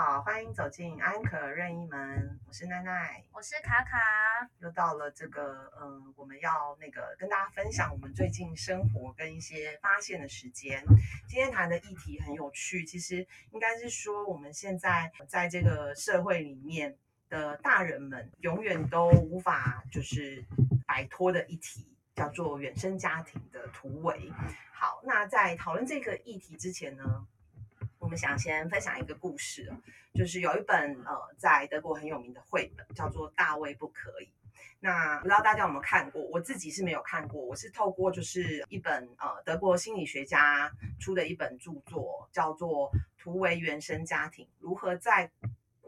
好，欢迎走进安可任意门，我是奈奈，我是卡卡。又到了这个，嗯，我们要那个跟大家分享我们最近生活跟一些发现的时间。今天谈的议题很有趣，其实应该是说我们现在在这个社会里面的大人们，永远都无法就是摆脱的议题，叫做原生家庭的突围。好，那在讨论这个议题之前呢？我们想先分享一个故事，就是有一本呃在德国很有名的绘本，叫做《大卫不可以》。那不知道大家有没有看过？我自己是没有看过，我是透过就是一本呃德国心理学家出的一本著作，叫做《图为原生家庭如何在》。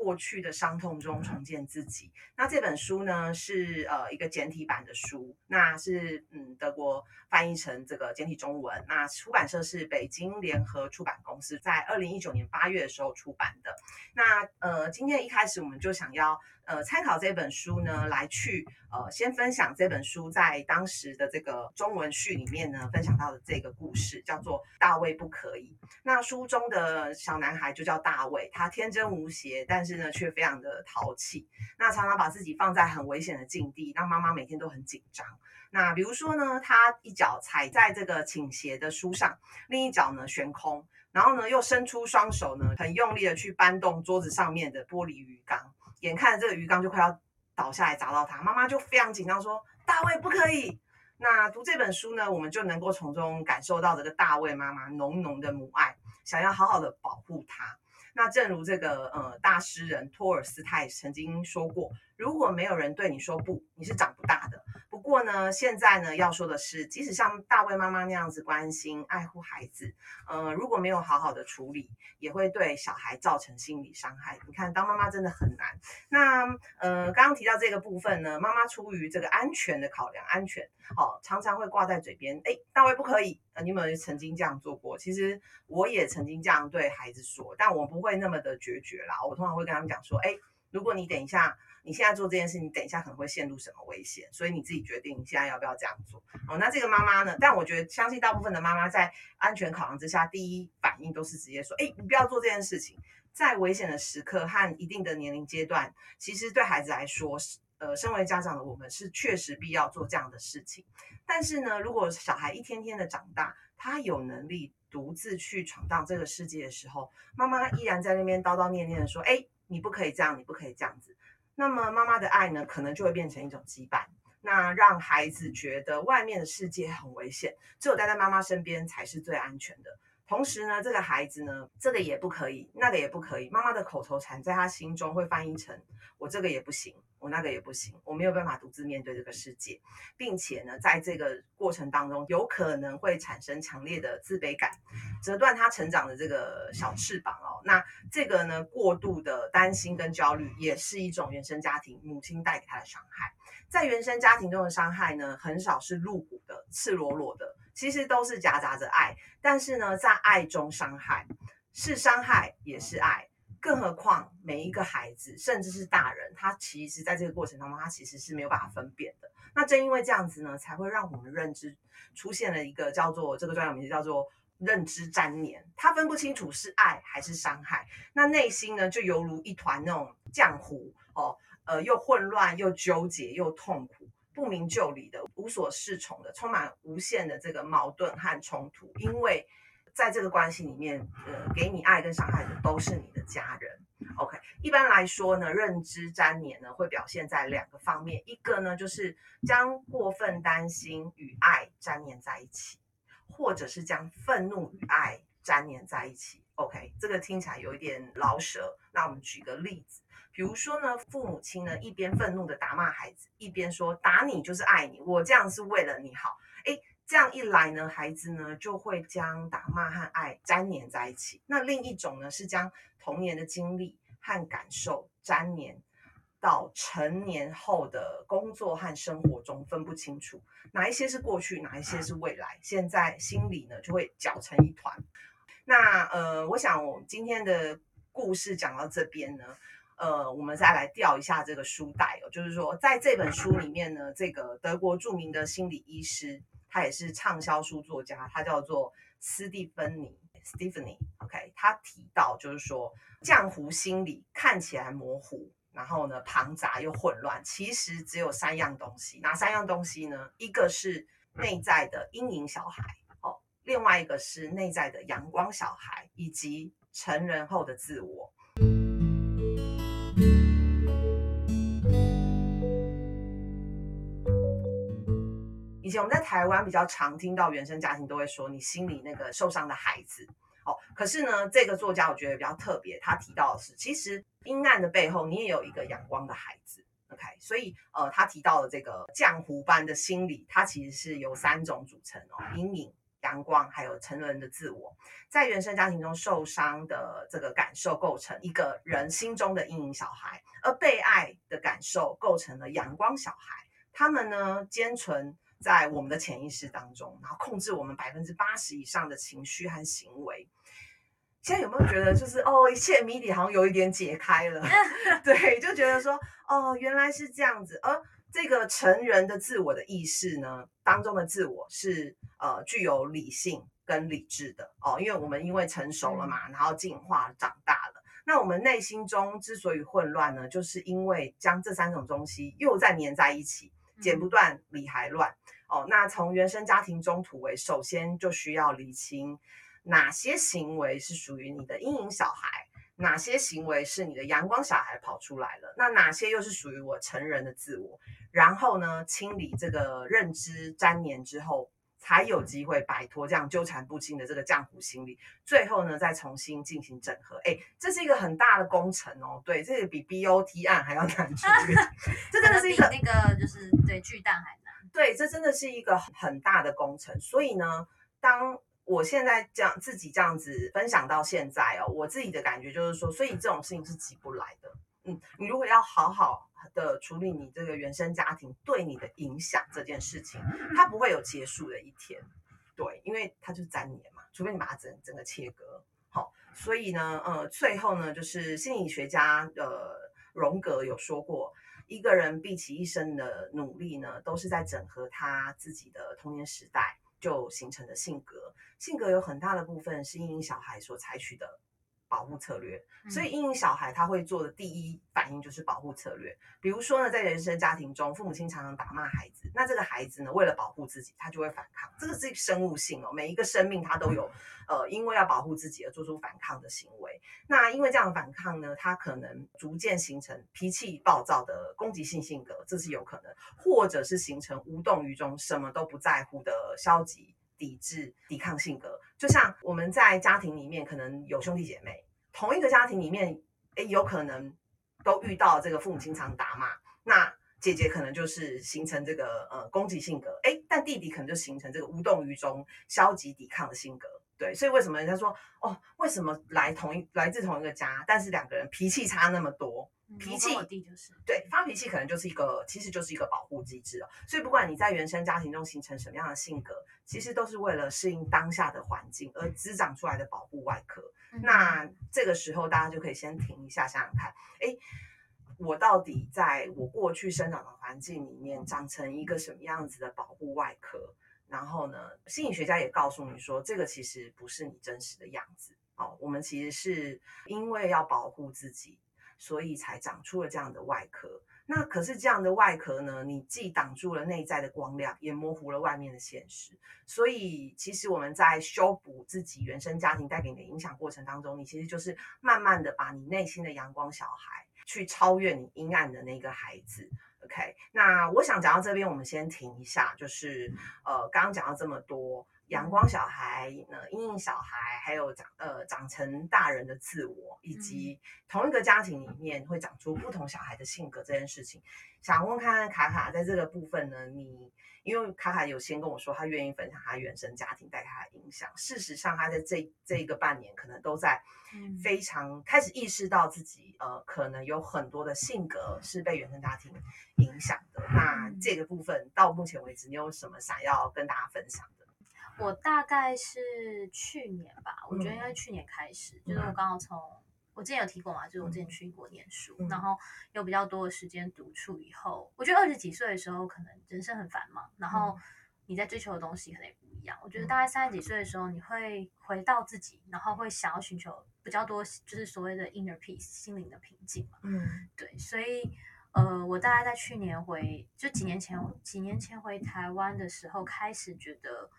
过去的伤痛中重建自己。那这本书呢，是呃一个简体版的书，那是嗯德国翻译成这个简体中文。那出版社是北京联合出版公司，在二零一九年八月的时候出版的。那呃今天一开始我们就想要。呃，参考这本书呢，来去呃，先分享这本书在当时的这个中文序里面呢，分享到的这个故事，叫做《大卫不可以》。那书中的小男孩就叫大卫，他天真无邪，但是呢，却非常的淘气。那常常把自己放在很危险的境地，让妈妈每天都很紧张。那比如说呢，他一脚踩在这个倾斜的书上，另一脚呢悬空，然后呢又伸出双手呢，很用力的去搬动桌子上面的玻璃鱼缸。眼看着这个鱼缸就快要倒下来砸到他，妈妈就非常紧张说：“大卫不可以。”那读这本书呢，我们就能够从中感受到这个大卫妈妈浓浓的母爱，想要好好的保护他。那正如这个呃大诗人托尔斯泰曾经说过：“如果没有人对你说不，你是长不大的。”不过呢，现在呢要说的是，即使像大卫妈妈那样子关心爱护孩子，呃，如果没有好好的处理，也会对小孩造成心理伤害。你看，当妈妈真的很难。那呃，刚刚提到这个部分呢，妈妈出于这个安全的考量，安全，好，常常会挂在嘴边。哎，大卫不可以。呃，你有没有曾经这样做过？其实我也曾经这样对孩子说，但我不会那么的决绝啦。我通常会跟他们讲说，哎，如果你等一下。你现在做这件事，你等一下可能会陷入什么危险？所以你自己决定你现在要不要这样做。哦，那这个妈妈呢？但我觉得，相信大部分的妈妈在安全考量之下，第一反应都是直接说：“哎，你不要做这件事情。”在危险的时刻和一定的年龄阶段，其实对孩子来说，呃，身为家长的我们是确实必要做这样的事情。但是呢，如果小孩一天天的长大，他有能力独自去闯荡这个世界的时候，妈妈依然在那边叨叨念念的说：“哎，你不可以这样，你不可以这样子。”那么妈妈的爱呢，可能就会变成一种羁绊，那让孩子觉得外面的世界很危险，只有待在妈妈身边才是最安全的。同时呢，这个孩子呢，这个也不可以，那个也不可以，妈妈的口头禅在他心中会翻译成“我这个也不行”。我那个也不行，我没有办法独自面对这个世界，并且呢，在这个过程当中，有可能会产生强烈的自卑感，折断他成长的这个小翅膀哦。那这个呢，过度的担心跟焦虑，也是一种原生家庭母亲带给他的伤害。在原生家庭中的伤害呢，很少是露骨的、赤裸裸的，其实都是夹杂着爱。但是呢，在爱中伤害，是伤害也是爱。更何况每一个孩子，甚至是大人，他其实在这个过程当中，他其实是没有办法分辨的。那正因为这样子呢，才会让我们认知出现了一个叫做这个专有名词叫做认知粘连，他分不清楚是爱还是伤害。那内心呢，就犹如一团那种浆糊哦，呃，又混乱又纠结又痛苦，不明就里的，无所适从的，充满无限的这个矛盾和冲突，因为。在这个关系里面，呃，给你爱跟伤害的都是你的家人。OK，一般来说呢，认知粘连呢会表现在两个方面，一个呢就是将过分担心与爱粘连在一起，或者是将愤怒与爱粘连在一起。OK，这个听起来有一点老舍。那我们举个例子，比如说呢，父母亲呢一边愤怒的打骂孩子，一边说打你就是爱你，我这样是为了你好。哎。这样一来呢，孩子呢就会将打骂和爱粘连在一起。那另一种呢，是将童年的经历和感受粘连到成年后的工作和生活中，分不清楚哪一些是过去，哪一些是未来。现在心里呢就会搅成一团。那呃，我想我今天的故事讲到这边呢，呃，我们再来调一下这个书袋哦，就是说在这本书里面呢，这个德国著名的心理医师。他也是畅销书作家，他叫做斯蒂芬妮 Stephanie，OK，他提到就是说，浆糊心理看起来模糊，然后呢庞杂又混乱，其实只有三样东西。哪三样东西呢？一个是内在的阴影小孩，哦，另外一个是内在的阳光小孩，以及成人后的自我。以前我们在台湾比较常听到原生家庭都会说你心里那个受伤的孩子哦，可是呢，这个作家我觉得比较特别，他提到的是，其实阴暗的背后你也有一个阳光的孩子。OK，所以呃，他提到的这个浆糊般的心理，它其实是由三种组成哦：阴影、阳光，还有成人的自我。在原生家庭中受伤的这个感受构成一个人心中的阴影小孩，而被爱的感受构成了阳光小孩。他们呢，坚存。在我们的潜意识当中，然后控制我们百分之八十以上的情绪和行为。现在有没有觉得，就是哦，一切谜底好像有一点解开了？对，就觉得说，哦，原来是这样子。而这个成人的自我的意识呢，当中的自我是呃具有理性跟理智的哦，因为我们因为成熟了嘛，然后进化长大了。那我们内心中之所以混乱呢，就是因为将这三种东西又再粘在一起。剪不断，理还乱哦。那从原生家庭中突围，首先就需要理清哪些行为是属于你的阴影小孩，哪些行为是你的阳光小孩跑出来了，那哪些又是属于我成人的自我？然后呢，清理这个认知粘连之后。才有机会摆脱这样纠缠不清的这个浆糊心理，最后呢再重新进行整合。哎，这是一个很大的工程哦。对，这个比 BOT 案还要难处理。这真的是一个那个就是对巨蛋还难。对，这真的是一个很大的工程。所以呢，当我现在这样自己这样子分享到现在哦，我自己的感觉就是说，所以这种事情是急不来的。嗯，你如果要好好。的处理你这个原生家庭对你的影响这件事情，它不会有结束的一天，对，因为它就是粘连嘛，除非你把它整整个切割，好，所以呢，呃，最后呢，就是心理学家呃荣格有说过，一个人毕其一生的努力呢，都是在整合他自己的童年时代就形成的性格，性格有很大的部分是因小孩所采取的。保护策略，所以阴影小孩他会做的第一反应就是保护策略。比如说呢，在原生家庭中，父母亲常常打骂孩子，那这个孩子呢，为了保护自己，他就会反抗。这个是生物性哦，每一个生命他都有，呃，因为要保护自己而做出反抗的行为。那因为这样反抗呢，他可能逐渐形成脾气暴躁的攻击性性格，这是有可能，或者是形成无动于衷、什么都不在乎的消极。抵制、抵抗性格，就像我们在家庭里面，可能有兄弟姐妹，同一个家庭里面，哎，有可能都遇到这个父母经常打骂，那姐姐可能就是形成这个呃攻击性格，哎，但弟弟可能就形成这个无动于衷、消极抵抗的性格。对，所以为什么人家说哦，为什么来同一来自同一个家，但是两个人脾气差那么多？脾气就是对发脾气，可能就是一个，其实就是一个保护机制哦。所以不管你在原生家庭中形成什么样的性格，其实都是为了适应当下的环境而滋长出来的保护外壳。那这个时候大家就可以先停一下，想想看，哎，我到底在我过去生长的环境里面长成一个什么样子的保护外壳？然后呢，心理学家也告诉你说，这个其实不是你真实的样子哦。我们其实是因为要保护自己。所以才长出了这样的外壳。那可是这样的外壳呢？你既挡住了内在的光亮，也模糊了外面的现实。所以，其实我们在修补自己原生家庭带给你的影响过程当中，你其实就是慢慢的把你内心的阳光小孩去超越你阴暗的那个孩子。OK，那我想讲到这边，我们先停一下。就是呃，刚刚讲到这么多。阳光小孩、呢阴影小孩，还有长呃长成大人的自我，以及同一个家庭里面会长出不同小孩的性格这件事情，想问看看卡卡在这个部分呢？你因为卡卡有先跟我说，他愿意分享他原生家庭带他的影响。事实上，他在这这一个半年，可能都在非常开始意识到自己呃，可能有很多的性格是被原生家庭影响的。那这个部分到目前为止，你有什么想要跟大家分享的？我大概是去年吧，我觉得应该去年开始，就是我刚好从我之前有提过嘛，就是我之前去英国念书，然后有比较多的时间独处以后，我觉得二十几岁的时候可能人生很繁忙，然后你在追求的东西可能也不一一样。我觉得大概三十几岁的时候，你会回到自己，然后会想要寻求比较多，就是所谓的 inner peace 心灵的平静嘛。嗯，对，所以呃，我大概在去年回，就几年前，几年前回台湾的时候，开始觉得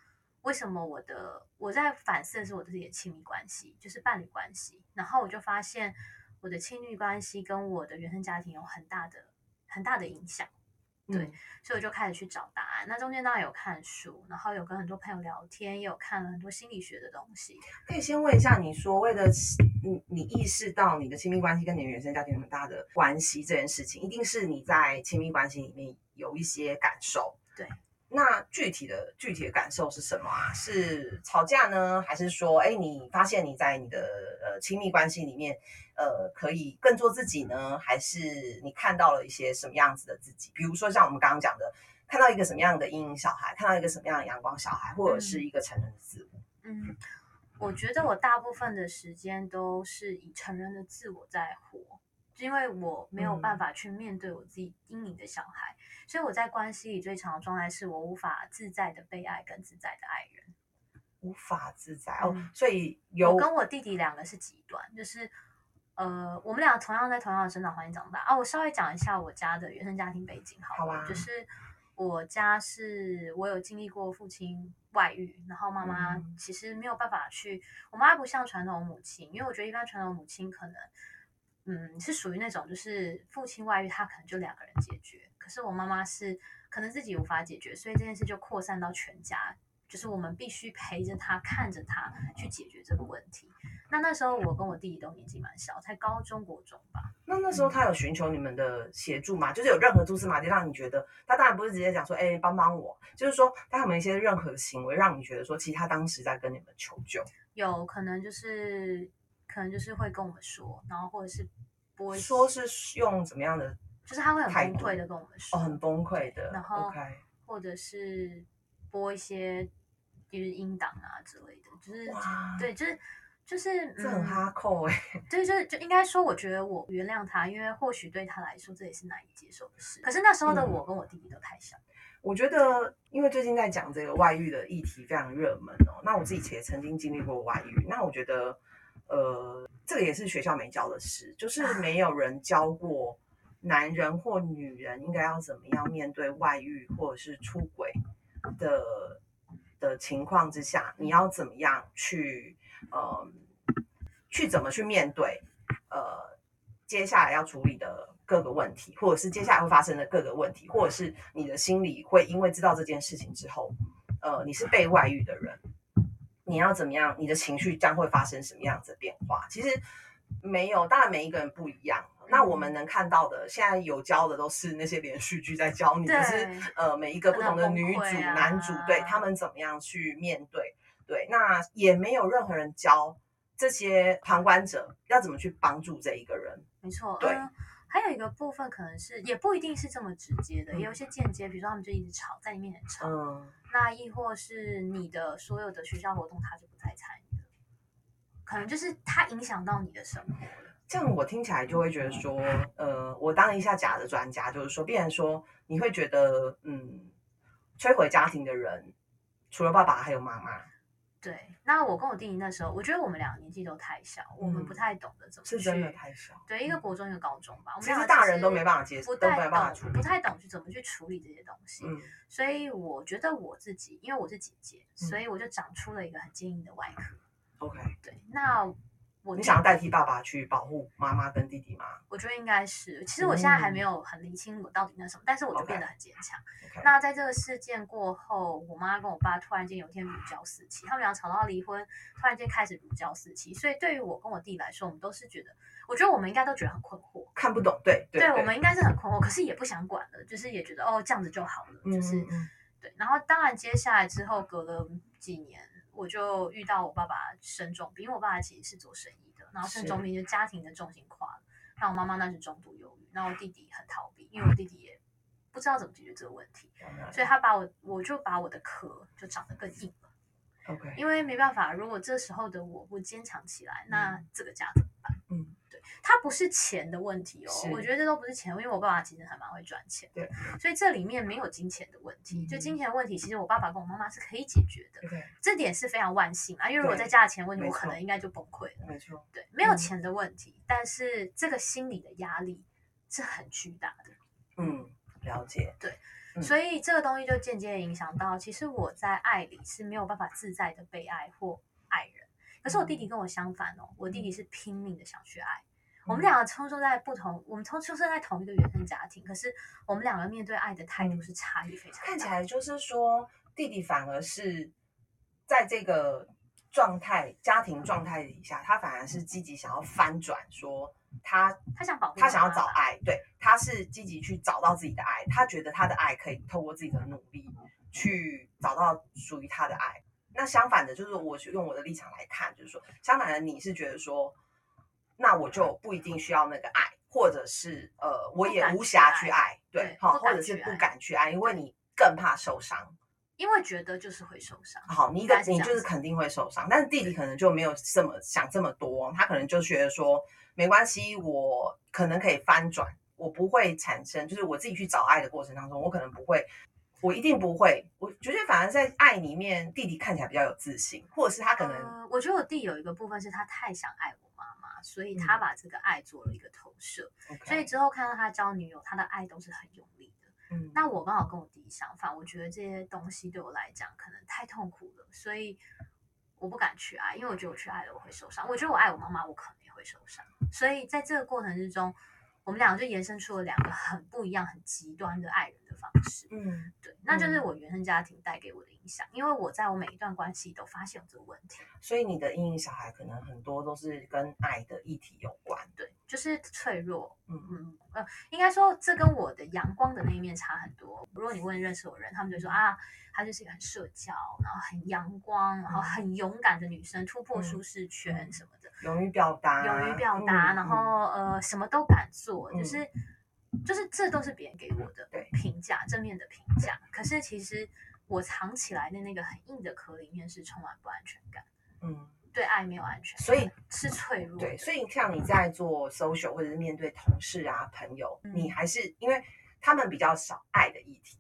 为什么我的我在反思的是我自己的亲密关系，就是伴侣关系，然后我就发现我的亲密关系跟我的原生家庭有很大的很大的影响。对，所以我就开始去找答案。那中间当然有看书，然后有跟很多朋友聊天，也有看了很多心理学的东西。可以先问一下，你所谓的你你意识到你的亲密关系跟你的原生家庭有很大的关系这件事情，一定是你在亲密关系里面有一些感受。对。那具体的具体的感受是什么啊？是吵架呢，还是说，哎，你发现你在你的呃亲密关系里面，呃，可以更做自己呢？还是你看到了一些什么样子的自己？比如说像我们刚刚讲的，看到一个什么样的阴影小孩，看到一个什么样的阳光小孩，或者是一个成人的自我。嗯，我觉得我大部分的时间都是以成人的自我在活。因为我没有办法去面对我自己阴影的小孩，所以我在关系里最长的状态是我无法自在的被爱跟自在的爱人，无法自在哦。所以有我跟我弟弟两个是极端，就是呃，我们俩同样在同样的生长环境长大啊。我稍微讲一下我家的原生家庭背景，好吧？就是我家是我有经历过父亲外遇，然后妈妈其实没有办法去，我妈不像传统母亲，因为我觉得一般传统母亲可能。嗯，是属于那种就是父亲外遇，他可能就两个人解决。可是我妈妈是可能自己无法解决，所以这件事就扩散到全家，就是我们必须陪着他，看着他去解决这个问题。那那时候我跟我弟弟都年纪蛮小，才高中国中吧。那那时候他有寻求你们的协助吗？就是有任何蛛丝马迹让你觉得，他当然不是直接讲说，哎，帮帮我，就是说他有没有一些任何行为让你觉得说，其实他当时在跟你们求救？有可能就是。可能就是会跟我们说，然后或者是播说是用怎么样的，就是他会很崩溃的跟我们说，哦，很崩溃的，然后或者是播一些就是音档啊之类的，就是对，就是就是这很哈扣哎，对，就是就应该说，我觉得我原谅他，因为或许对他来说这也是难以接受的事。可是那时候的我跟我弟弟都太小，我觉得因为最近在讲这个外遇的议题非常热门哦，那我自己也曾经经历过外遇，那我觉得。呃，这个也是学校没教的事，就是没有人教过男人或女人应该要怎么样面对外遇或者是出轨的的情况之下，你要怎么样去呃去怎么去面对呃接下来要处理的各个问题，或者是接下来会发生的各个问题，或者是你的心里会因为知道这件事情之后，呃，你是被外遇的人。你要怎么样？你的情绪将会发生什么样子的变化？其实没有，当然每一个人不一样。那我们能看到的，现在有教的都是那些连续剧在教你，就是呃每一个不同的女主、男主，对他们怎么样去面对。对，那也没有任何人教这些旁观者要怎么去帮助这一个人。没错，对。还有一个部分可能是，也不一定是这么直接的，也有一些间接，比如说他们就一直吵，在你面前吵，嗯那亦或是你的所有的学校活动他就不再参与了，可能就是他影响到你的生活了。这样我听起来就会觉得说，呃，我当一下假的专家，就是说，必然说你会觉得，嗯，摧毁家庭的人除了爸爸还有妈妈。对，那我跟我弟弟那时候，我觉得我们两个年纪都太小，我们不太懂得怎么是真的太小。对，一个国中，一个高中吧。我们其实大人都没办法接受，不太懂，不太懂去怎么去处理这些东西。嗯，所以我觉得我自己，因为我是姐姐，所以我就长出了一个很坚硬的外壳。OK，对，那。你想要代替爸爸去保护妈妈跟弟弟吗？我觉得应该是。其实我现在还没有很理清我到底那什么，但是我就变得很坚强。那在这个事件过后，我妈跟我爸突然间有一天如胶似漆，他们俩吵到离婚，突然间开始如胶似漆。所以对于我跟我弟来说，我们都是觉得，我觉得我们应该都觉得很困惑，看不懂。对对，我们应该是很困惑，可是也不想管了，就是也觉得哦这样子就好了，就是对。然后当然接下来之后隔了几年。我就遇到我爸爸生重病，因为我爸爸其实是做生意的，然后生重病就家庭的重心垮了。那我妈妈那是重度忧郁，那我弟弟很逃避，因为我弟弟也不知道怎么解决这个问题，所以他把我，我就把我的壳就长得更硬了。OK，因为没办法，如果这时候的我不坚强起来，那这个家怎么办？嗯，对。它不是钱的问题哦，我觉得这都不是钱，因为我爸爸其实还蛮会赚钱的，对，所以这里面没有金钱的问题，就嗯金钱的问题，其实我爸爸跟我妈妈是可以解决的，对，这点是非常万幸啊，因为如果再加钱问题，我可能应该就崩溃了。没错，对，没有嗯钱的问题，但是这个心理的压力是很巨大的。嗯，了解，对所以这个东西就间接影响到，其实我在爱里是没有办法自在的被爱或爱人。可是我弟弟跟我相反哦，我弟弟是拼命的想去爱。我们两个出生在不同，我们同出生在同一个原生家庭，可是我们两个面对爱的态度是差异非常大。看起来就是说，弟弟反而是在这个状态、家庭状态底下，他反而是积极想要翻转，说他他想保护他想要找爱，对，他是积极去找到自己的爱，他觉得他的爱可以透过自己的努力去找到属于他的爱。那相反的，就是我用我的立场来看，就是说，相反的你是觉得说，那我就不一定需要那个爱，或者是呃，我也无暇去爱，对对，好，或者是不敢去爱因为你更怕受伤。因为觉得就是会受伤。好，你应的该是这样子你就是肯定会受伤，但是弟弟可能就没有这么想这么多，他可能就觉得说没关系，我可能可以翻转，我不会产生，就是我自己去找爱的过程当中，我可能不会，我一定不会，我觉得反而在爱里面，弟弟看起来比较有自信，或者是他可能、呃，我觉得我弟有一个部分是他太想爱我所以他嗯把这个爱做了一个投射。所以之后看到他交女友，他的爱都是很用力的。嗯，那我刚好跟我弟弟相反，我觉得这些东西对我来讲可能太痛苦了，所以我不敢去爱，因为我觉得我去爱了我会受伤。我觉得我爱我妈妈，我可能也会受伤。所以在这个过程之中，我们两个就延伸出了两个很不一样、很极端的爱人的方式。嗯，对，那就是嗯我原生家庭带给我的影响，因为我在我每一段关系都发现有这个问题。所以你的阴影小孩可能很多都是跟爱的议题有关，对，就是脆弱，嗯嗯呃，应该说这跟我的阳光的那一面差很多。如果你问认识我的人，他们就说啊，她就是一个很社交，然后很阳光，然后嗯很勇敢的女生，突破嗯舒适圈嗯什么的，勇于表达，勇于表达，嗯然后呃什么都敢做，就嗯是就是这都是别人给我的对评价，正面的评价。可是其实我藏起来的那个很硬的壳里面是充满不安全感，嗯，对爱没有安全感，所以是脆弱的。对，所以像你在做 social 或者是面对同事啊朋友，嗯你还是因为他们比较少爱的议题，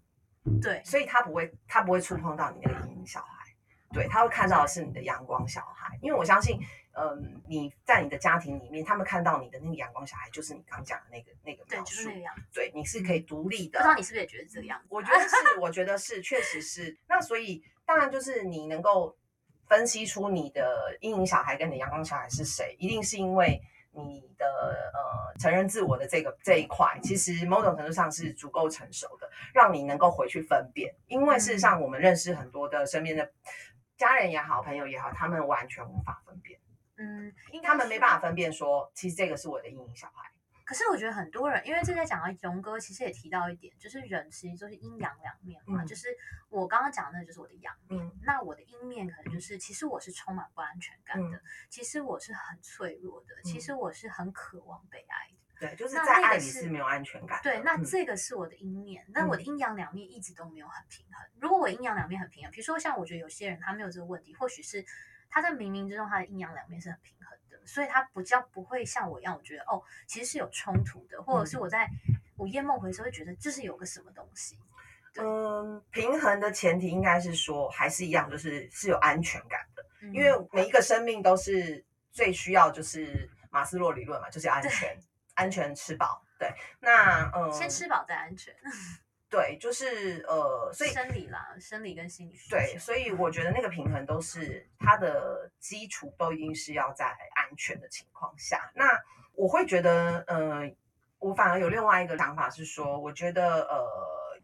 对所以他不会他不会触碰到你那个阴影小孩，对，他会看到的是你的阳光小孩，因为我相信，嗯，你在你的家庭里面，他们看到你的那个阳光小孩，就是你刚讲的那个那个对，描述就是那，个样子。对，你是可以独立的，不知道你是不是也觉得这个样子？我觉得是，我觉得是，确实是。那所以当然就是你能够分析出你的阴影小孩跟你的阳光小孩是谁，一定是因为你的呃承认自我的这个这一块，其实某种程度上是足够成熟的，让你能够回去分辨。因为事实上，我们认识很多的身边的家人也好，朋友也好，他们完全无法分辨，嗯，应该他们没办法分辨说，其实这个是我的阴影小孩。可是我觉得很多人，因为这在讲到荣哥，其实也提到一点，就是人其实就是阴阳两面嘛。嗯就是我刚刚讲的，那就是我的阳面。嗯那我的阴面可能就是，其实我是充满不安全感的，其实我是很脆弱的，其实我是很渴望被爱的。对，就是在爱里是是没有安全感的。对，那嗯这个是我的阴面，但我的阴阳两面一直都没有很平衡。如果我阴阳两面很平衡，比如说像我觉得有些人他没有这个问题，或许是他在冥冥之中他的阴阳两面是很平衡的，所以他比较不会像我一样，我觉得哦，其实是有冲突的，或者是我在午夜梦回的时候会觉得就是有个什么东西。嗯，平衡的前提应该是说，还是一样，就是是有安全感的，嗯因为每一个生命都是最需要，就是马斯洛理论嘛，就是安全，安全吃饱。对，那嗯，先吃饱再安全，对，就是呃，所以生理啦，生理跟心理需对，所以我觉得那个平衡都是它的基础，都一定是要在安全的情况下。那我会觉得，呃，我反而有另外一个想法是说，我觉得，呃，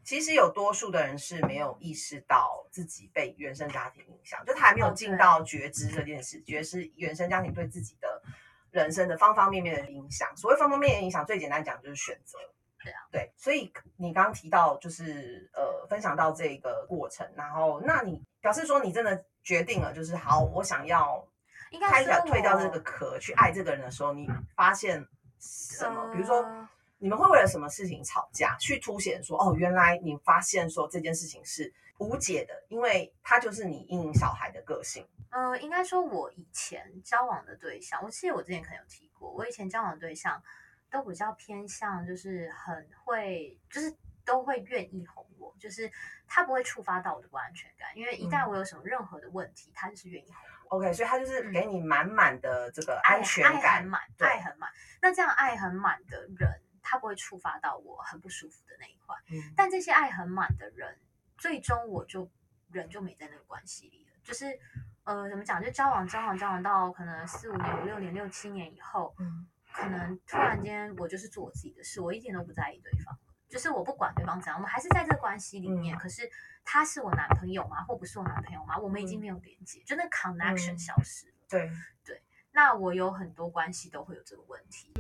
其实有多数的人是没有意识到自己被原生家庭影响，就他还没有进到觉知这件事，觉知原生家庭对自己的人生的方方面面的影响。所谓方方面面的影响，最简单讲就是选择。对啊，对，所以你刚刚提到就是呃，分享到这个过程，然后那你表示说你真的决定了，就是好，我想要开应该说始退掉这我个壳，去爱这个人的时候，你发现什么？比如说呃你们会为了什么事情吵架？去凸显说，哦，原来你发现说这件事情是无解的，因为他就是你阴影小孩的个性。呃，应该说，我以前交往的对象，我记得我之前可能有提过，我以前交往的对象都比较偏向，就是很会，就是都会愿意哄我，就是他不会触发到我的不安全感，因为一旦我有什么任何的问题，他就是愿意哄我。OK，所以他就是给你满满的这个安全爱感很。满，对爱很满。那这样爱很满的人，他不会触发到我很不舒服的那一块。嗯但这些爱很满的人，最终我就人就没在那个关系里了。就是呃，怎么讲？就交往交往交往到可能四五年、五六年、六七年以后，嗯可能突然间我就是做我自己的事，我一点都不在意对方。就是我不管对方怎样，我们还是在这个关系里面。嗯可是他是我男朋友吗？或不是我男朋友吗？我们已经嗯没有连接，就那 connection 嗯消失了。对对，那我有很多关系都会有这个问题。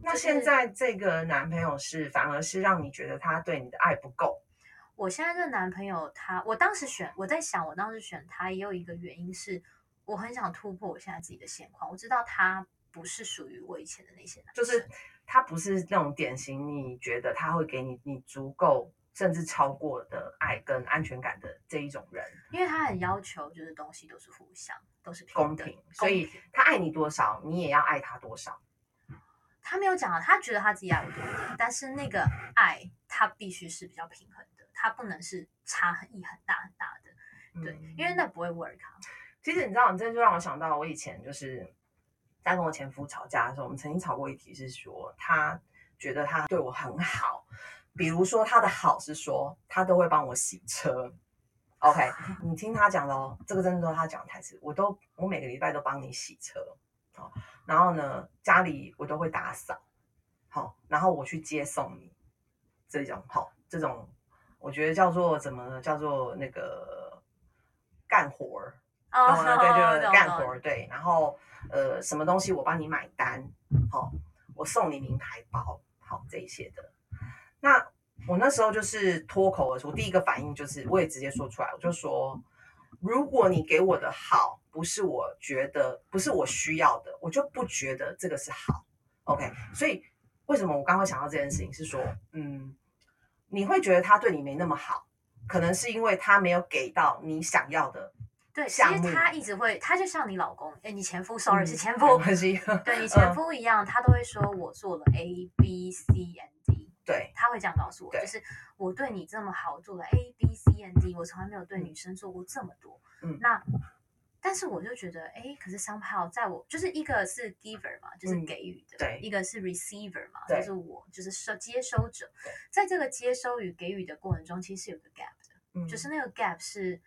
那现在这个男朋友是反而是让你觉得他对你的爱不够。我现在这个男朋友他，我当时选，我在想，我当时选他也有一个原因是，我很想突破我现在自己的现况。我知道他不是属于我以前的那些男生，就是他不是那种典型，你觉得他会给你你足够甚至超过的爱跟安全感的这一种人，因为他很要求，就是东西都是互相，都是等公平，所以他爱你多少，你也要爱他多少。他没有讲啊，他觉得他自己爱我多一点，但是那个爱他必须是比较平衡的，他不能是差很异很大很大的，对，嗯因为那不会 work 啊。其实你知道，你这就让我想到我以前就是在跟我前夫吵架的时候，我们曾经吵过一题，是说他觉得他对我很好，比如说他的好是说他都会帮我洗车。OK，你听他讲的哦，这个真的都是他讲的台词，我都我每个礼拜都帮你洗车，好，然后呢家里我都会打扫，好，然后我去接送你，这种好这种，我觉得叫做怎么呢？叫做那个干活儿。哦懂了，对，就干活儿，对。然后呃，什么东西我帮你买单，好、我送你名牌包，好这一些的。那我那时候就是脱口而出，第一个反应就是，我也直接说出来，我就说，如果你给我的好不是我觉得不是我需要的，我就不觉得这个是好。OK，所以为什么我刚刚想到这件事情是说，嗯，你会觉得他对你没那么好，可能是因为他没有给到你想要的对，其实他一直会，他就像你老公，哎，你前夫，sorry 嗯是前夫。对 你前嗯夫一样，他都会说我做了 A B C and D，对，他会这样告诉我，就是我对你这么好，我做了 A B C and D，我从来没有对女生做过这么多。嗯那但是我就觉得，哎，可是 somehow 在我就是一个是 giver 嘛，就是嗯给予的，对。一个是 receiver 嘛，就是我就是收接收者，在这个接收与给予的过程中，其实是有个 gap 的，嗯。就是那个 gap 是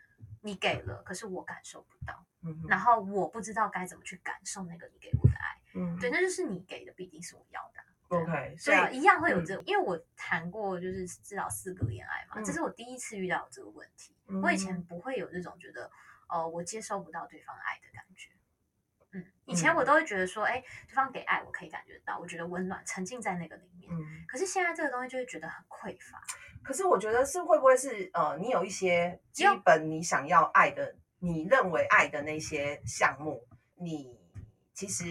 你给了，可是我感受不到。嗯然后我不知道该怎么去感受那个你给我的爱，嗯。对，那就是你给的必定是我要的，OK，所对啊，以一样会有这个，因为我谈过就是至少四个恋爱嘛，嗯。这是我第一次遇到这个问题。我以前不会有这种觉得，呃，我接收不到对方爱的感觉。嗯，以前我都会觉得说，哎、对方给爱我可以感觉到，我觉得温暖，沉浸在那个里面。嗯，可是现在这个东西就会觉得很匮乏。可是我觉得是会不会是呃，你有一些基本你想要爱的，你认为爱的那些项目，你其实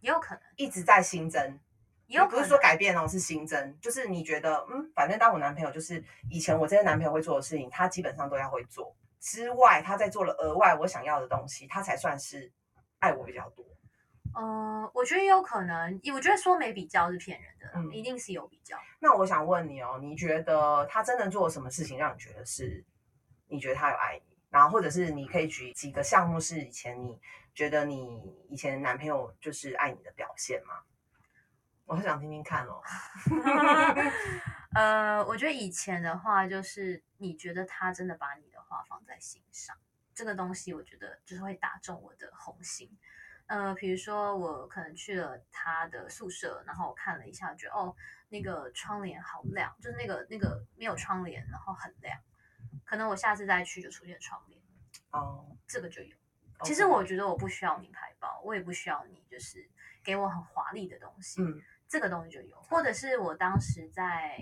也有可能，一直在新增。也有可能不是说改变哦，是新增，就是你觉得，嗯，反正当我男朋友，就是以前我这些男朋友会做的事情，他基本上都要会做。之外，他在做了额外我想要的东西，他才算是爱我比较多。呃，我觉得也有可能，我觉得说没比较是骗人的，嗯一定是有比较。那我想问你哦，你觉得他真的做了什么事情让你觉得是，你觉得他有爱你？然后或者是你可以举几个项目是以前你觉得你以前男朋友就是爱你的表现吗？我很想听听看哦。呃，我觉得以前的话，就是你觉得他真的把你的话放在心上，这个东西我觉得就是会打中我的红心。呃，比如说我可能去了他的宿舍，然后我看了一下，觉得哦，那个窗帘好亮，就是那个那个没有窗帘，然后很亮。可能我下次再去就出现窗帘，哦，这个就有。其实我觉得我不需要名牌包，我也不需要你就是给我很华丽的东西。嗯这个东西就有，或者是我当时在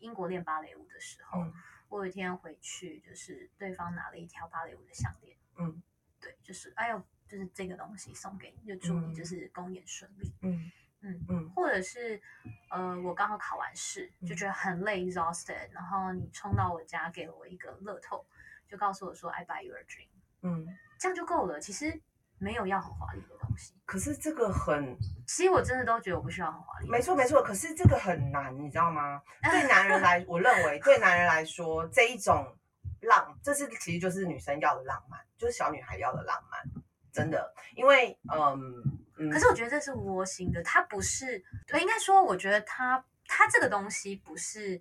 英国练芭蕾舞的时候，嗯我有一天回去，就是对方拿了一条芭蕾舞的项链，嗯，对，就是哎呦，就是这个东西送给你，就祝你就是公演顺利。嗯。嗯嗯。或者是呃，我刚好考完试，就觉得很累 exhausted，然后你冲到我家给了我一个乐透，就告诉我说 I buy your dream，嗯，这样就够了。其实没有要很华丽的东西，可是这个很其实我真的都觉得我不需要很华丽。没错没错，可是这个很难，你知道吗？对男人来，我认为对男人来说，这一种浪，这是其实就是女生要的浪漫，就是小女孩要的浪漫，真的，因为嗯嗯，可是我觉得这是窝心的，它不是，对，应该说，我觉得它它这个东西不是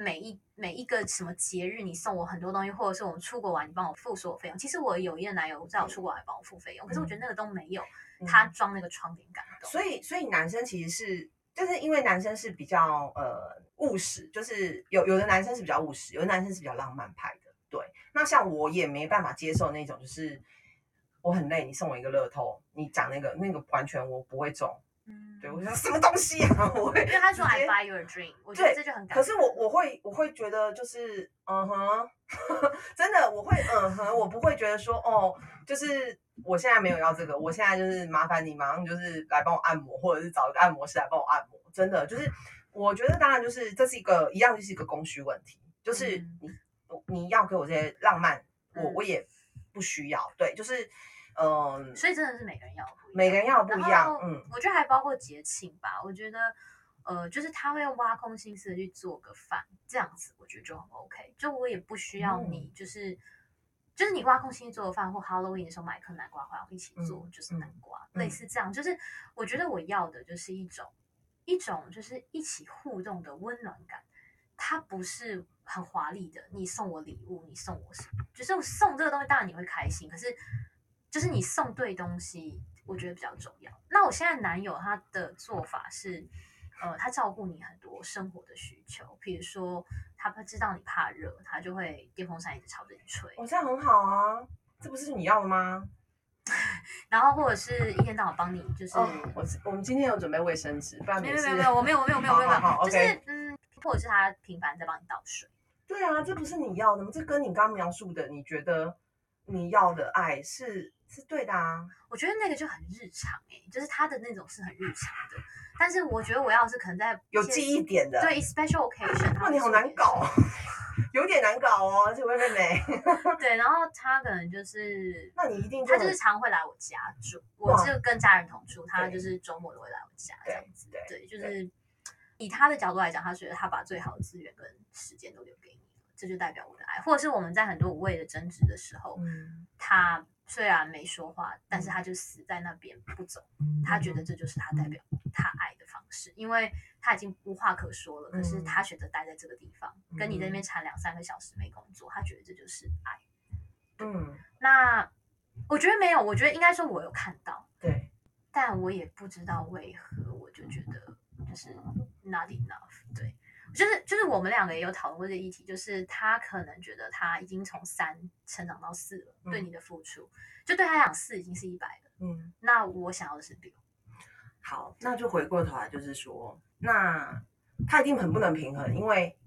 每一每一个什么节日你送我很多东西，或者是我们出国玩你帮我付所有费用。其实我有一任男友在我出国玩帮我付费用，可是我觉得那个都没有嗯他装那个窗帘感动。所以，所以男生其实是，就是因为男生是比较呃务实，就是有有的男生是比较务实，有的男生是比较浪漫派的。对，那像我也没办法接受那种，就是我很累，你送我一个乐透，你讲那个那个完全我不会中。嗯，对我说什么东西啊？我会因为他说 I buy you a dream，我觉得对这就很感可是我我会我会觉得就是嗯哼，真的我会嗯哼，我不会觉得说哦，就是我现在没有要这个，我现在就是麻烦你马上就是来帮我按摩，或者是找一个按摩师来帮我按摩，真的就是我觉得当然就是这是一个一样就是一个供需问题，就是嗯。你你要给我这些浪漫，我嗯。我也不需要，对，就是嗯，所以真的是每个人要不一样每个人要不一，样嗯我觉得还包括节庆吧。我觉得，呃，就是他会挖空心思的去做个饭，这样子我觉得就很 OK。就我也不需要嗯你，就是、就是你挖空心思做个饭，或 Halloween 的时候买颗南瓜回来一起做，嗯就是南瓜，嗯类似这样。就是我觉得我要的就是一种一种就是一起互动的温暖感。它不是很华丽的，你送我礼物，你送我什么？就是我送这个东西，当然你会开心，可是就是你送对东西，我觉得比较重要。那我现在男友他的做法是，呃，他照顾你很多生活的需求，比如说他不知道你怕热，他就会电风扇一直朝着你吹，我这样很好啊，这不是你要的吗？然后或者是一天到晚帮你，就是、哦，我我们今天有准备卫生纸，不然没有没有没有，我没有我没有 没有没有就是嗯，或者是他频繁在帮你倒水。对啊，这不是你要的吗？这跟你刚刚描述的，你觉得你要的爱是是对的啊。我觉得那个就很日常哎、就是他的那种是很日常的，但是我觉得我要的是可能在有记忆点的。对 special occasion，他哇，你好难搞事，有点难搞哦，这位妹妹。对，然后他可能就是那你一定他就是常会来我家住，我哇是跟家人同住，他就是周末都会来我家这样子。对对，就是以他的角度来讲，他觉得他把最好的资源跟时间都留给你了，这就代表我的爱，或者是我们在很多无谓的争执的时候，嗯，他虽然没说话，但是他就死在那边不走，他觉得这就是他代表他爱的方式，因为他已经无话可说了，可是嗯。他选择待在这个地方，跟你在那边缠两三个小时没工作，他觉得这就是爱。嗯，那我觉得没有，我觉得应该说我有看到，对，但我也不知道为何，我就觉得就是 not enough。对，就是就是我们两个也有讨论过这个议题，就是他可能觉得他已经从三成长到四了，对嗯你的付出，就对他来讲四已经是一百了。嗯，那我想要的是六，好，那就回过头来，就是说，那他一定很不能平衡，因为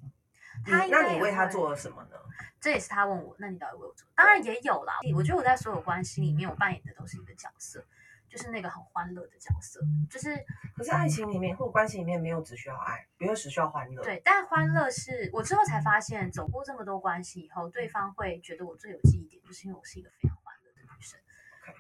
他那你为他做了什么呢？这也是他问我，那你到底为我做？当然也有啦，我觉得我在所有关系里面，我扮演的都是一个角色，就是那个很欢乐的角色，就是可是爱情里面或者关系里面没有只需要爱，没有只需要欢乐。，对，但欢乐是我之后才发现，走过这么多关系以后，对方会觉得我最有记忆点，就是因为我是一个非常欢乐的女生。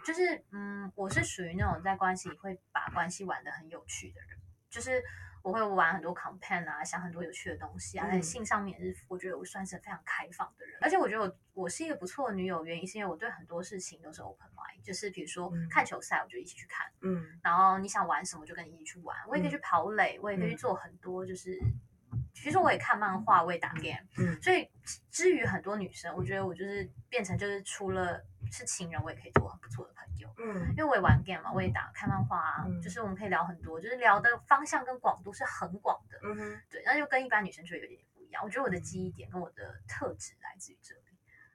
就是嗯，我是属于那种在关系里会把关系玩得很有趣的人，就是我会玩很多 campaign 啊，想很多有趣的东西啊，在嗯。性上面也是，我觉得我算是非常开放的人，而且我觉得我我是一个不错的女友，原因是因为我对很多事情都是 open mind，就是比如说嗯。看球赛，我就一起去看。嗯。然后你想玩什么就跟你一起去玩，我也可以去跑垒，我也可以去嗯。做很多，就是其实我也看漫画，我也打 game，嗯。所以至于很多女生，我觉得我就是变成就是除了是情人，我也可以做很不错的嗯因为我也玩 game 嘛，我也打看漫画啊，嗯就是我们可以聊很多，就是聊的方向跟广度是很广的，嗯哼。对，那就跟一般女生就有点不一样。我觉得我的记忆点跟我的特质来自于这里。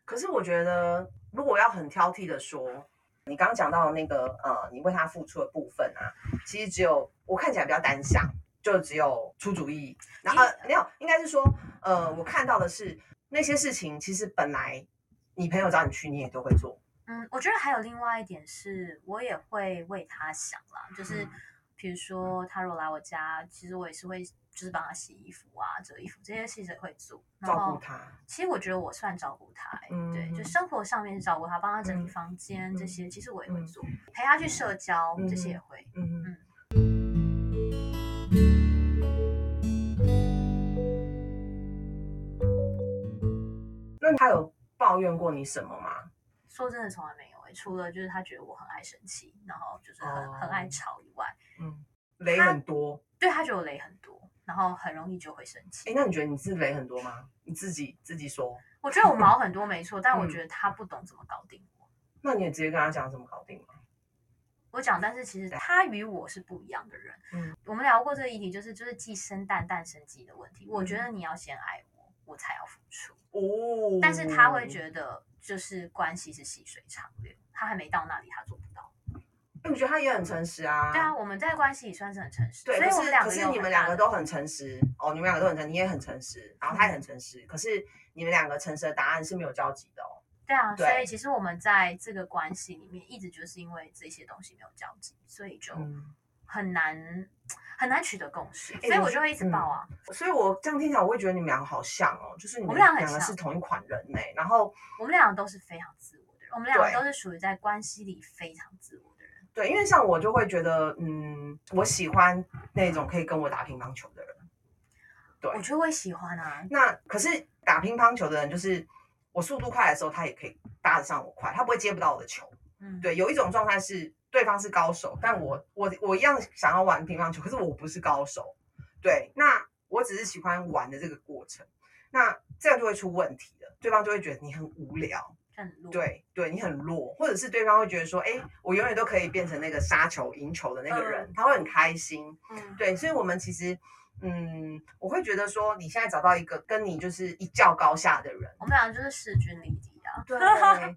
可是我觉得，如果要很挑剔的说，你刚刚讲到那个呃，你为他付出的部分啊，其实只有我看起来比较单向，就只有出主意。然后、呃、没有，应该是说，呃，我看到的是那些事情，其实本来你朋友找你去，你也都会做。嗯，我觉得还有另外一点是，我也会为他想啦，就是嗯比如说他如果来我家，其实我也是会就是帮他洗衣服啊、折衣服这些，其实也会做。然后照顾他，其实我觉得我算照顾他、欸，嗯对，就生活上面是照顾他，帮他整理嗯房间、这嗯些，其实我也会嗯做，陪他去社交、嗯这些也会。嗯那他有抱怨过你什么吗？说真的，从来没有诶、除了就是他觉得我很爱生气，然后就是很、哦很爱吵以外，嗯，雷很多。对他觉得我雷很多，然后很容易就会生气。哎，那你觉得你是雷很多吗？你自己自己说。我觉得我毛很多没错，但我嗯觉得他不懂怎么搞定我。那你也直接跟他讲怎么搞定吗？我讲，但是其实他与我是不一样的人。嗯，我们聊过这个议题，就是就是既生蛋，蛋生鸡的问题。我觉得你要先爱我，我才要付出。哦，但是他会觉得，就是关系是细水长流，他还没到那里，他做不到。得，我觉得他也很诚实啊。对啊，我们在关系里算是很诚实，对，所以我可是们两个可是你们两个都很诚实哦，你们两个都很诚，你也很诚实，然后他也很诚实，可是你们两个诚实的答案是没有交集的哦。对啊，对所以其实我们在这个关系里面，一直就是因为这些东西没有交集，所以就嗯，很难很难取得共识，所以我就会一直抱啊。所以我这样听起来，我会觉得你们两个好像哦，就是你们两个像是同一款人呢。然后我们两个都是非常自我的人，我们两个都是属于在关系里非常自我的人。对，因为像我就会觉得，嗯，我喜欢那种可以跟我打乒乓球的人。对我就会喜欢啊，那可是打乒乓球的人，就是我速度快的时候，他也可以搭得上我快，他不会接不到我的球。嗯，对，有一种状态是对方是高手，但我我我一样想要玩乒乓球，可是我不是高手。对，那我只是喜欢玩的这个过程，那这样就会出问题了，对方就会觉得你很无聊，很弱。对对，你很弱，或者是对方会觉得说，哎，我永远都可以变成那个杀球赢球的那个人，他会很开心。嗯，对，所以我们其实。嗯，我会觉得说，你现在找到一个跟你就是一较高下的人，我们俩就是势均力敌啊。对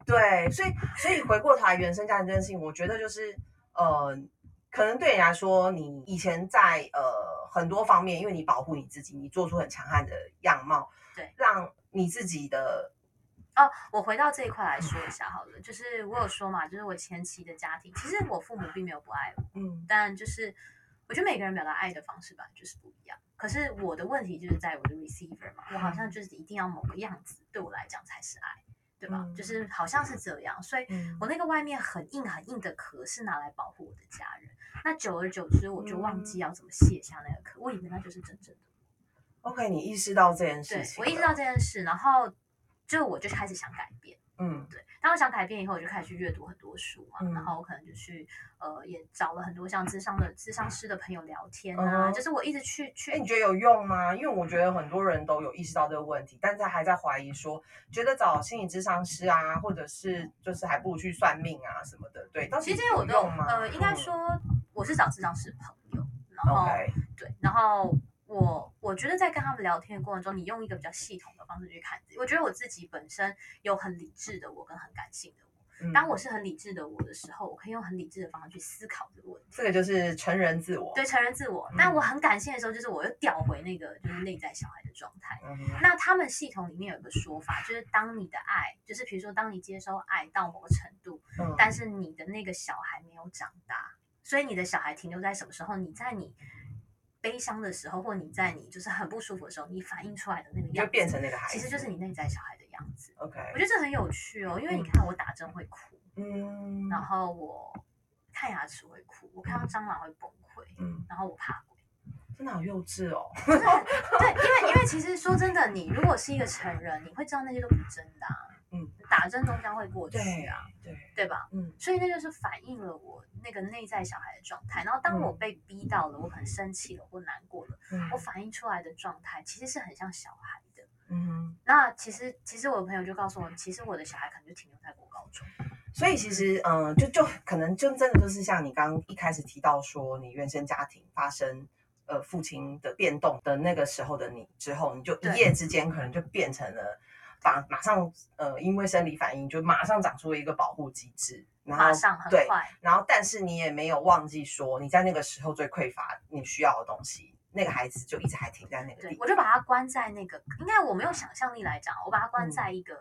对，所以所以回过头来原生家庭这件事情，我觉得就是呃，可能对你来说，你以前在呃很多方面，因为你保护你自己，你做出很强悍的样貌，对，让你自己的哦，我回到这一块来说一下好了，就是我有说嘛，就是我前期的家庭，其实我父母并没有不爱我，嗯。但就是我觉得每个人表达爱的方式吧就是不一样。可是我的问题就是在我的 receiver 嘛，我好像就是一定要某个样子，对我来讲才是爱，对吧？嗯就是好像是这样，所以嗯我那个外面很硬很硬的壳是拿来保护我的家人，那久而久之，我就忘记要怎么卸下那个壳，我以为那就是真正的我。OK，你意识到这件事情，我意识到，这件事，然后就我就开始想改变。嗯对，当我想改变以后，我就开始去阅读很多书嘛，嗯然后我可能就去呃，也找了很多像智商的智商师的朋友聊天啊，嗯就是我一直去去哎，你觉得有用吗？因为我觉得很多人都有意识到这个问题，但是还在怀疑说，觉得找心理智商师啊，或者是就是还不如去算命啊什么的，对，到其实这些我都？呃，应该嗯说我是找智商师朋友，然后对，然后我我觉得在跟他们聊天的过程中，你用一个比较系统的方式去看自己，我觉得我自己本身有很理智的我跟很感性的我。嗯当我是很理智的我的时候，我可以用很理智的方式去思考这个问题。这个就是成人自我，对，成人自我嗯。但我很感性的时候，就是我又调回那个就是内在小孩的状态。嗯，那他们系统里面有一个说法，就是当你的爱，就是比如说当你接收爱到某个程度，嗯但是你的那个小孩没有长大，所以你的小孩停留在什么时候？你在你悲伤的时候，或你在你就是很不舒服的时候，你反映出来的那个样子，就变成那个孩子，其实就是你内在小孩的样子。OK，我觉得这很有趣哦，因为你看我打针会哭，嗯然后我看牙齿会哭，我看到蟑螂会崩溃，嗯，然后我怕鬼。真的好幼稚哦，对，因为因为其实说真的，你如果是一个成人，你会知道那些都不是真的、啊。嗯，打针终将会过去啊，对，对吧？嗯所以那就是反映了我那个内在小孩的状态。然后当我嗯被逼到了，我很生气了或难过了，嗯我反映出来的状态其实是很像小孩的。嗯哼。那其实其实我的朋友就告诉我，其实我的小孩可能就停留在国高中。所以其实，嗯、就就可能就真的就是像你刚刚一开始提到说，你原生家庭发生呃父亲的变动的那个时候的你之后，你就一夜之间可能就变成了把马上呃因为生理反应就马上长出了一个保护机制，然后马上很对，快，然后但是你也没有忘记说你在那个时候最匮乏你需要的东西，那个孩子就一直还停在那个地，方。对我就把他关在那个，应该我没有想象力来讲，我把他关嗯在一个，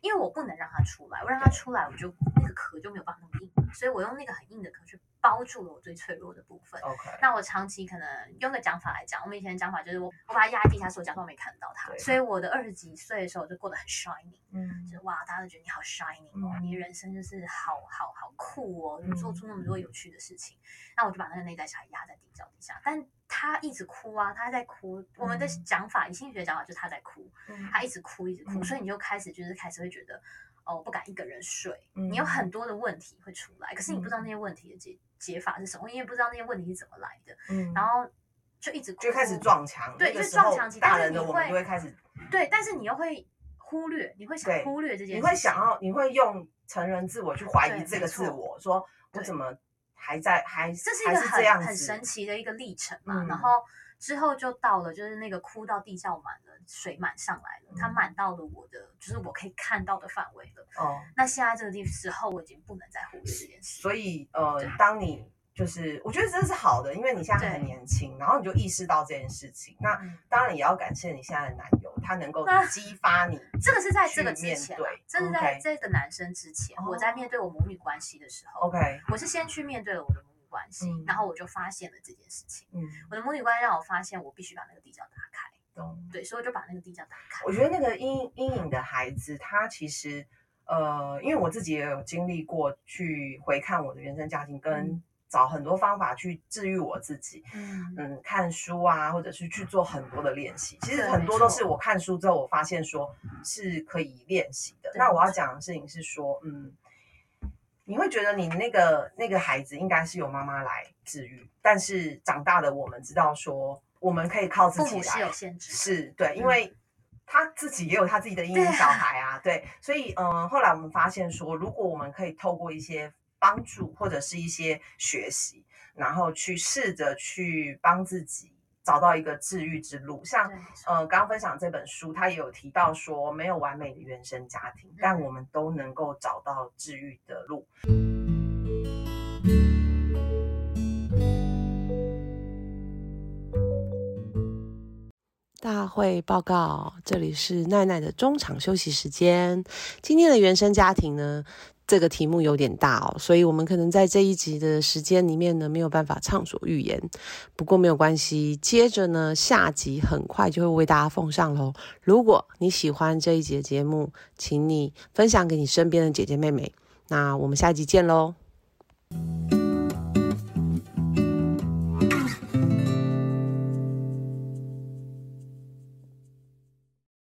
因为我不能让他出来，我让他出来，我就那个个壳就没有办法那么硬，所以我用那个很硬的壳去包住了我最脆弱的部分。OK，那我长期可能用个讲法来讲，我们以前的讲法就是我我把它压在地下室，我假装没看到它，所以我的二十几岁的时候我就过得很 shining，嗯。就是哇，大家都觉得你好 shining 哦，嗯。你人生就是好好好酷哦，嗯你做出那么多有趣的事情。那我就把那个内在小孩压在地脚底下，但他一直哭啊，他在哭。我们的嗯。讲法，以心理学讲法就是他在哭，嗯。他一直哭一直哭，嗯。所以你就开始就是开始会觉得。哦，我不敢一个人睡，嗯。你有很多的问题会出来，可是你不知道那些问题的解解法是什么，因为不知道那些问题是怎么来的，嗯。然后就一直哭就开始撞墙，对就撞墙期但是你大人的我们会就会开始，对，但是你又会忽略，你会想忽略这件事情，你会想要，你会用成人自我去怀疑这个自我，说我怎么还在还这是一个还是这样子，很很神奇的一个历程嘛。嗯然后之后就到了，就是那个哭到地窖满了，水满上来了，它嗯满到了我的，就是我可以看到的范围了。哦，那现在这个地时候，我已经不能再忽略这件事。所以呃，当你就是我觉得这是好的，因为你现在很年轻，然后你就意识到这件事情。那嗯当然也要感谢你现在的男友，他能够激发你。这个是在这个去面之前啊对，这是在这个男生之前，我在哦面对我母女关系的时候，OK，我是先去面对了我的关系，嗯然后我就发现了这件事情。嗯，我的母女关系让我发现，我必须把那个地窖打开。懂。对，所以我就把那个地窖打开。我觉得那个阴阴影的孩子，他其实呃，因为我自己也有经历过，去回看我的原生家庭，跟嗯找很多方法去治愈我自己。嗯，嗯，看书啊，或者是去做很多的练习。其实很多都是我看书之后，我发现说是可以练习的。那我要讲的事情是说，嗯，你会觉得你那个那个孩子应该是由妈妈来治愈，但是长大的我们知道说，我们可以靠自己父母是有来。限制。是对，因嗯为他自己也有他自己的阴影小孩啊，对，所以嗯、呃后来我们发现说，如果我们可以透过一些帮助或者是一些学习，然后去试着去帮自己找到一个治愈之路，像呃刚刚分享这本书，它也有提到说，没有完美的原生家庭，但嗯我们都能够找到治愈的路。大会报告，这里是奈奈的中场休息时间。今天的原生家庭呢，这个题目有点大哦，所以我们可能在这一集的时间里面呢，没有办法畅所欲言。不过没有关系，接着呢，下集很快就会为大家奉上喽。如果你喜欢这一集的节目，请你分享给你身边的姐姐妹妹。那我们下一集见喽。